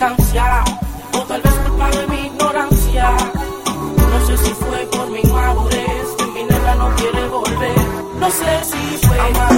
o tal vez culpa de mi ignorancia. No sé si fue por mi inmadurez que mi nena no quiere volver. No sé si fue.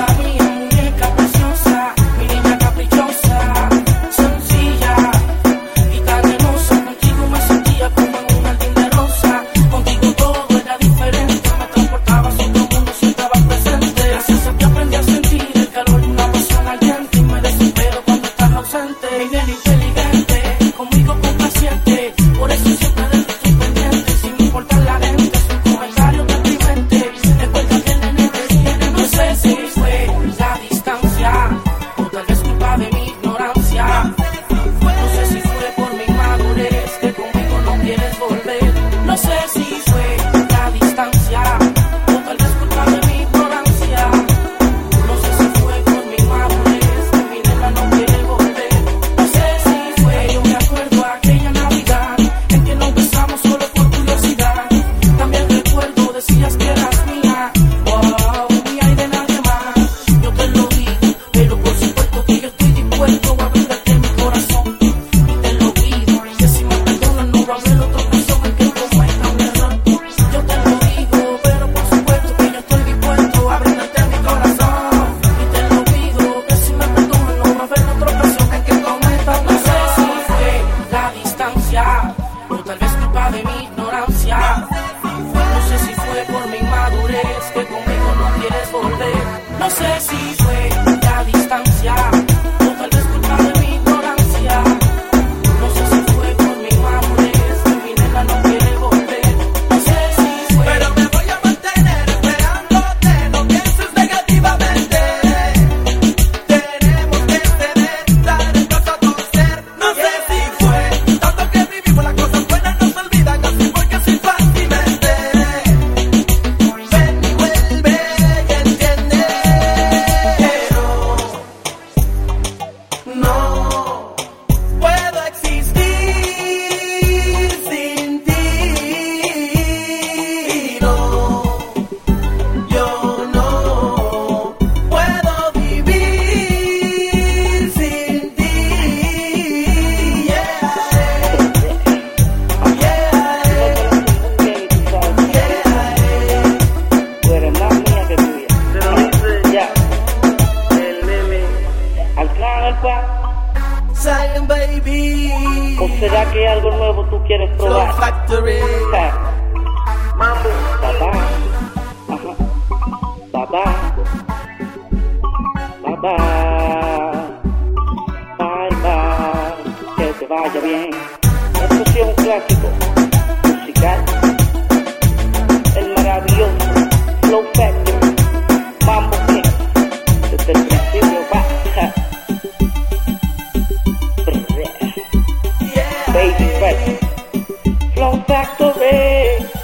sé si será que algo nuevo tú quieres probar? Factory. Mambo. Papá. Ajá. Papá. Papá. Bye bye. Que te vaya bien. Esto sí es un clásico. blow back the rain.